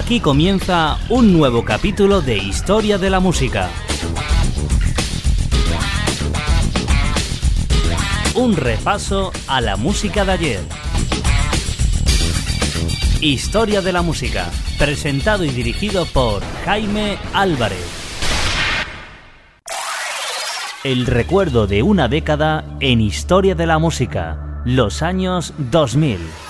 Aquí comienza un nuevo capítulo de Historia de la Música. Un repaso a la música de ayer. Historia de la Música, presentado y dirigido por Jaime Álvarez. El recuerdo de una década en Historia de la Música, los años 2000.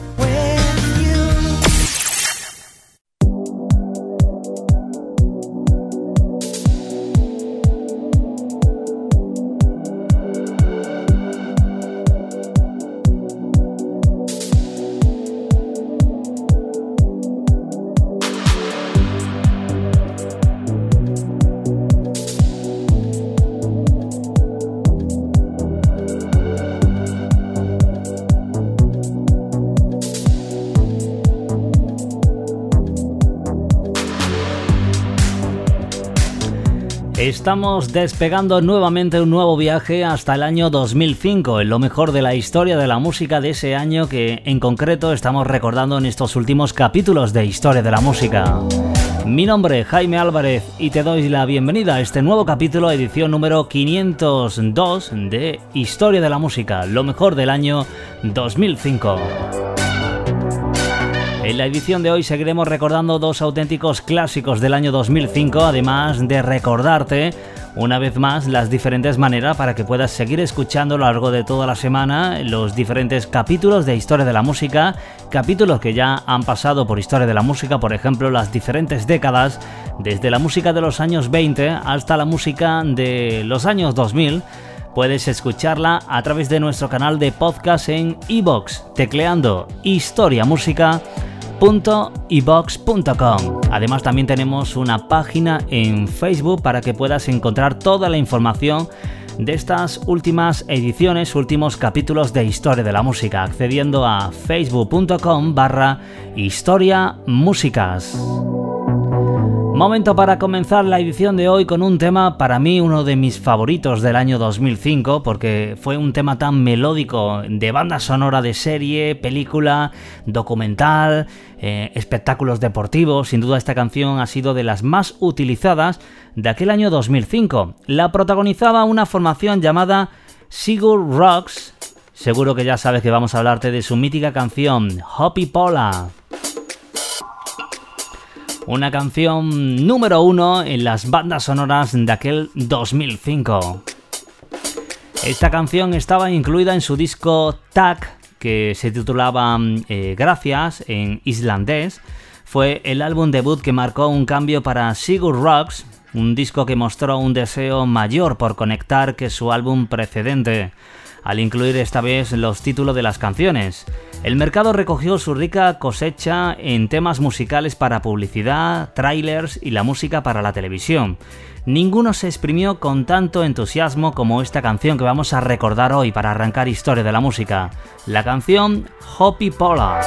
Estamos despegando nuevamente un nuevo viaje hasta el año 2005, en lo mejor de la historia de la música de ese año que en concreto estamos recordando en estos últimos capítulos de Historia de la Música. Mi nombre es Jaime Álvarez y te doy la bienvenida a este nuevo capítulo, edición número 502 de Historia de la Música, lo mejor del año 2005. En la edición de hoy seguiremos recordando dos auténticos clásicos del año 2005, además de recordarte una vez más las diferentes maneras para que puedas seguir escuchando a lo largo de toda la semana los diferentes capítulos de Historia de la Música, capítulos que ya han pasado por Historia de la Música, por ejemplo, las diferentes décadas, desde la música de los años 20 hasta la música de los años 2000 puedes escucharla a través de nuestro canal de podcast en iBox, tecleando Historia Música www.ibox.com. Además también tenemos una página en Facebook para que puedas encontrar toda la información de estas últimas ediciones, últimos capítulos de Historia de la Música, accediendo a facebook.com barra Historia Músicas. Momento para comenzar la edición de hoy con un tema para mí uno de mis favoritos del año 2005 porque fue un tema tan melódico de banda sonora de serie, película, documental, eh, espectáculos deportivos. Sin duda esta canción ha sido de las más utilizadas de aquel año 2005. La protagonizaba una formación llamada Sigur Rocks. Seguro que ya sabes que vamos a hablarte de su mítica canción Hoppy Pola una canción número uno en las bandas sonoras de aquel 2005. Esta canción estaba incluida en su disco Tag, que se titulaba eh, Gracias en islandés. Fue el álbum debut que marcó un cambio para Sigur Rocks, un disco que mostró un deseo mayor por conectar que su álbum precedente. Al incluir esta vez los títulos de las canciones. El mercado recogió su rica cosecha en temas musicales para publicidad, trailers y la música para la televisión. Ninguno se exprimió con tanto entusiasmo como esta canción que vamos a recordar hoy para arrancar historia de la música, la canción Hoppy Pola.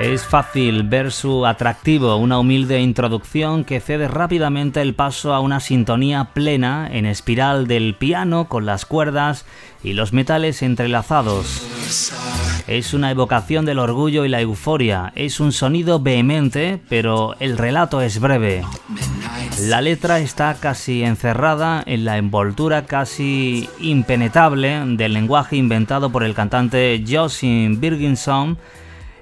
Es fácil ver su atractivo, una humilde introducción que cede rápidamente el paso a una sintonía plena en espiral del piano con las cuerdas y los metales entrelazados. Es una evocación del orgullo y la euforia, es un sonido vehemente, pero el relato es breve. La letra está casi encerrada en la envoltura casi impenetrable del lenguaje inventado por el cantante Josin Birginson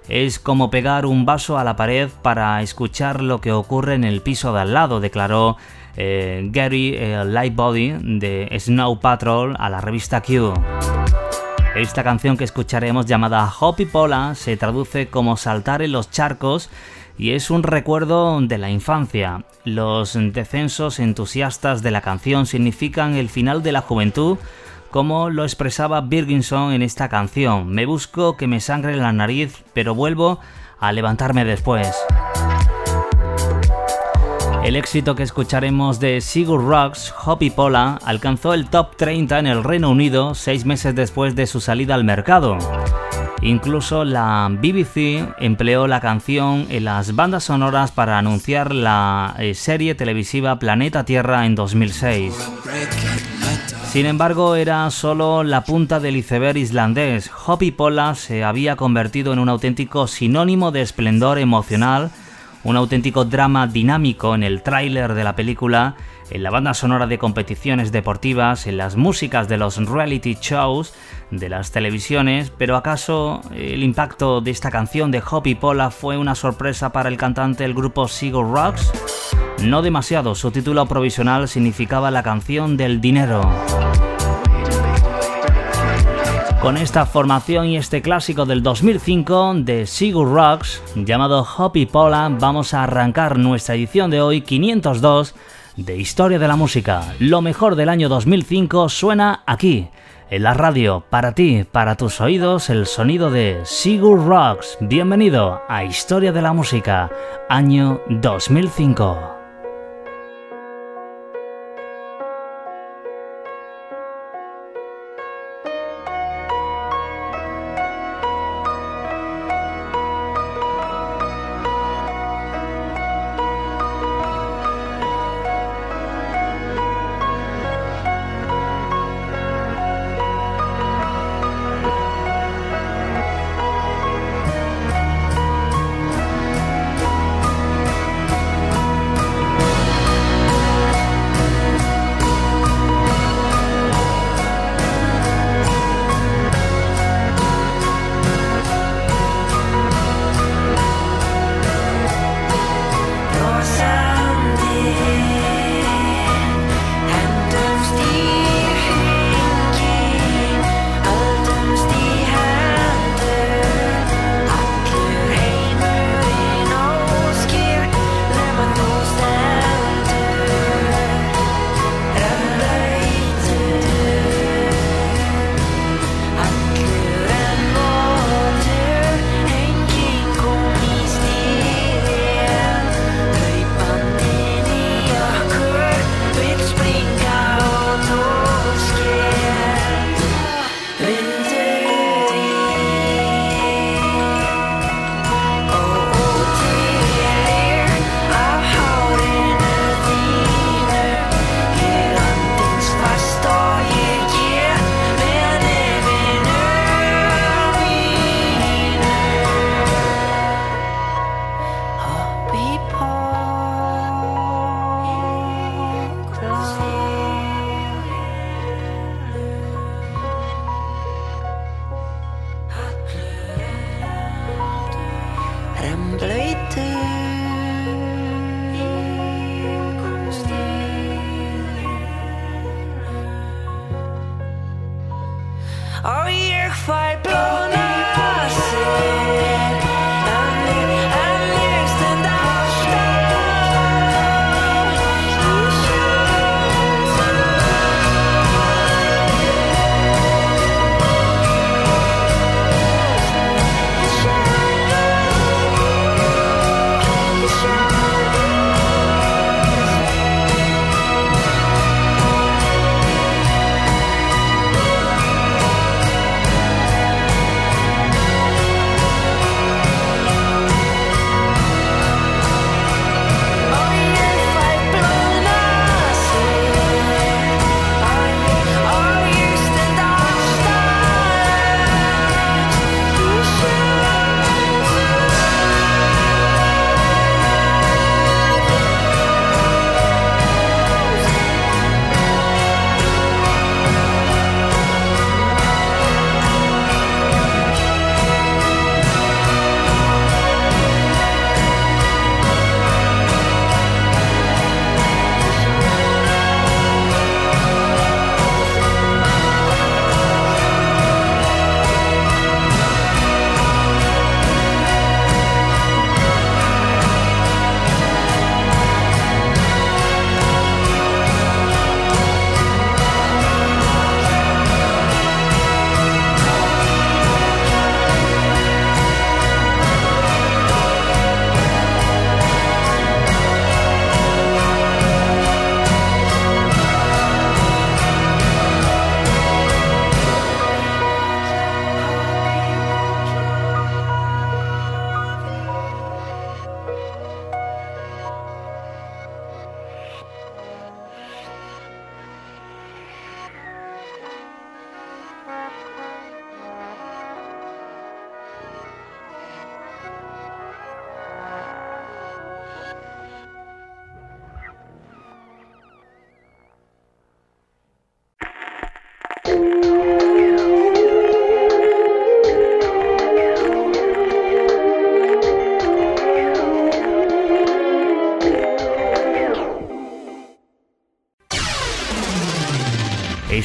es como pegar un vaso a la pared para escuchar lo que ocurre en el piso de al lado, declaró eh, Gary eh, Lightbody de Snow Patrol a la revista Q. Esta canción que escucharemos llamada Hoppy Pola se traduce como saltar en los charcos y es un recuerdo de la infancia. Los descensos entusiastas de la canción significan el final de la juventud como lo expresaba Birginson en esta canción. Me busco que me sangre la nariz, pero vuelvo a levantarme después. El éxito que escucharemos de Sigur Rocks, Hoppy Pola, alcanzó el top 30 en el Reino Unido seis meses después de su salida al mercado. Incluso la BBC empleó la canción en las bandas sonoras para anunciar la eh, serie televisiva Planeta Tierra en 2006. Sin embargo, era solo la punta del iceberg islandés. Hoppy Pola se había convertido en un auténtico sinónimo de esplendor emocional, un auténtico drama dinámico en el tráiler de la película, en la banda sonora de competiciones deportivas, en las músicas de los reality shows, de las televisiones, pero ¿acaso el impacto de esta canción de Hoppy Pola fue una sorpresa para el cantante del grupo Sigur Rocks? No demasiado, su título provisional significaba la canción del dinero. Con esta formación y este clásico del 2005 de Sigur Rocks llamado Hoppy Pola vamos a arrancar nuestra edición de hoy 502 de Historia de la Música. Lo mejor del año 2005 suena aquí, en la radio, para ti, para tus oídos, el sonido de Sigur Rocks. Bienvenido a Historia de la Música, año 2005.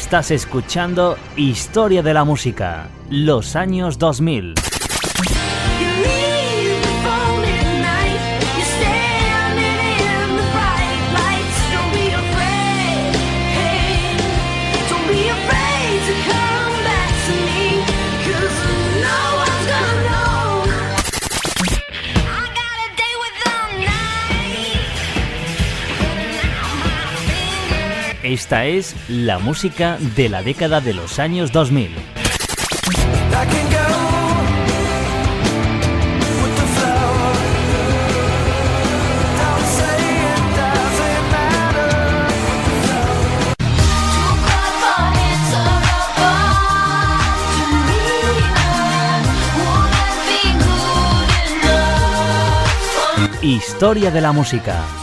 Estás escuchando Historia de la Música, los años 2000. Esta es la música de la década de los años 2000. Historia de la música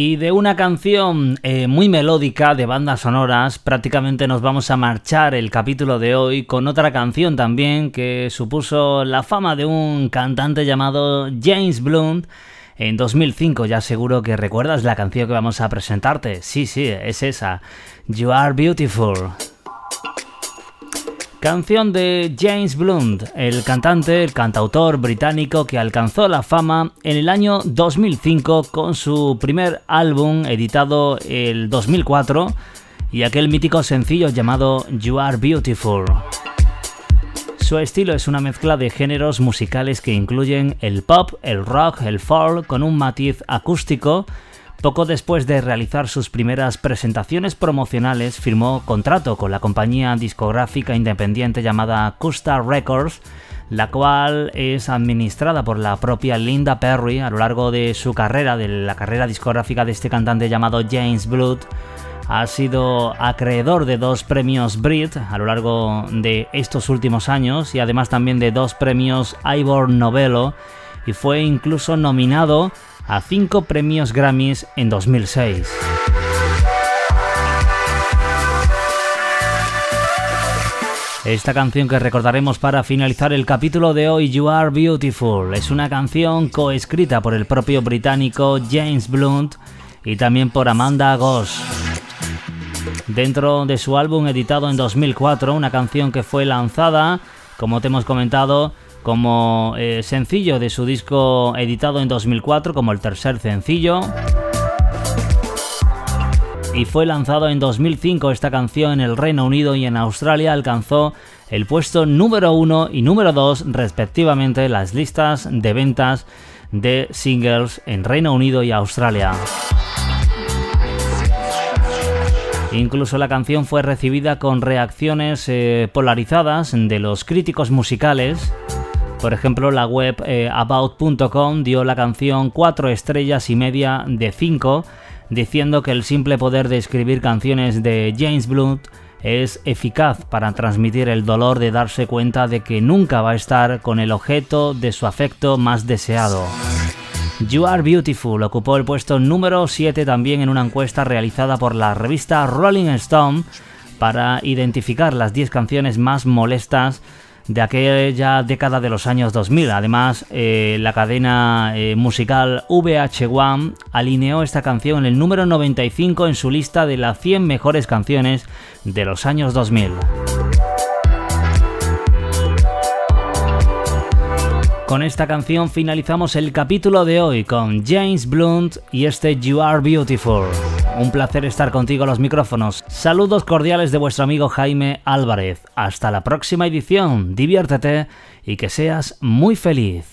Y de una canción eh, muy melódica de bandas sonoras, prácticamente nos vamos a marchar el capítulo de hoy con otra canción también que supuso la fama de un cantante llamado James Blunt. En 2005 ya seguro que recuerdas la canción que vamos a presentarte. Sí, sí, es esa. You Are Beautiful. Canción de James Blunt, el cantante, el cantautor británico que alcanzó la fama en el año 2005 con su primer álbum editado el 2004 y aquel mítico sencillo llamado You Are Beautiful. Su estilo es una mezcla de géneros musicales que incluyen el pop, el rock, el folk con un matiz acústico poco después de realizar sus primeras presentaciones promocionales, firmó contrato con la compañía discográfica independiente llamada Custa Records, la cual es administrada por la propia Linda Perry a lo largo de su carrera, de la carrera discográfica de este cantante llamado James Blood. Ha sido acreedor de dos premios Brit a lo largo de estos últimos años y además también de dos premios Ivor Novello y fue incluso nominado a cinco premios Grammys en 2006. Esta canción que recordaremos para finalizar el capítulo de hoy, You Are Beautiful, es una canción coescrita por el propio británico James Blunt y también por Amanda Goss. Dentro de su álbum editado en 2004, una canción que fue lanzada, como te hemos comentado, como eh, sencillo de su disco editado en 2004 como el tercer sencillo. Y fue lanzado en 2005 esta canción en el Reino Unido y en Australia alcanzó el puesto número 1 y número 2 respectivamente las listas de ventas de singles en Reino Unido y Australia. Incluso la canción fue recibida con reacciones eh, polarizadas de los críticos musicales por ejemplo, la web eh, about.com dio la canción 4 estrellas y media de 5, diciendo que el simple poder de escribir canciones de James Blunt es eficaz para transmitir el dolor de darse cuenta de que nunca va a estar con el objeto de su afecto más deseado. You Are Beautiful ocupó el puesto número 7 también en una encuesta realizada por la revista Rolling Stone para identificar las 10 canciones más molestas de aquella década de los años 2000. Además, eh, la cadena eh, musical VH1 alineó esta canción en el número 95 en su lista de las 100 mejores canciones de los años 2000. Con esta canción finalizamos el capítulo de hoy con James Blunt y este You Are Beautiful. Un placer estar contigo a los micrófonos. Saludos cordiales de vuestro amigo Jaime Álvarez. Hasta la próxima edición. Diviértete y que seas muy feliz.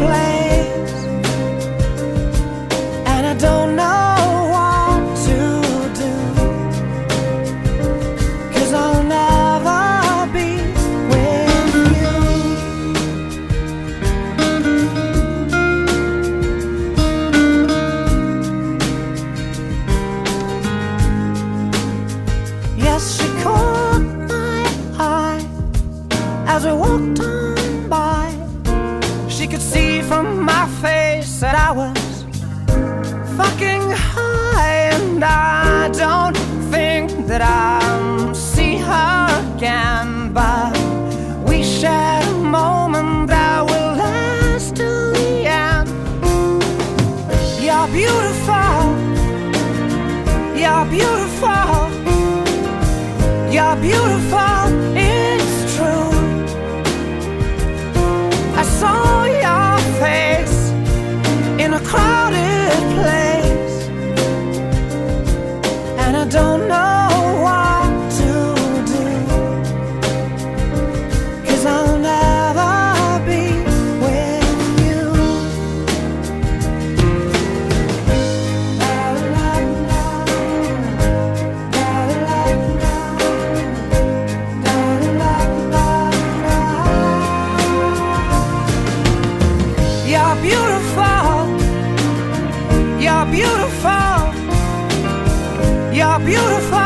place, and I don't know. beautiful. Si te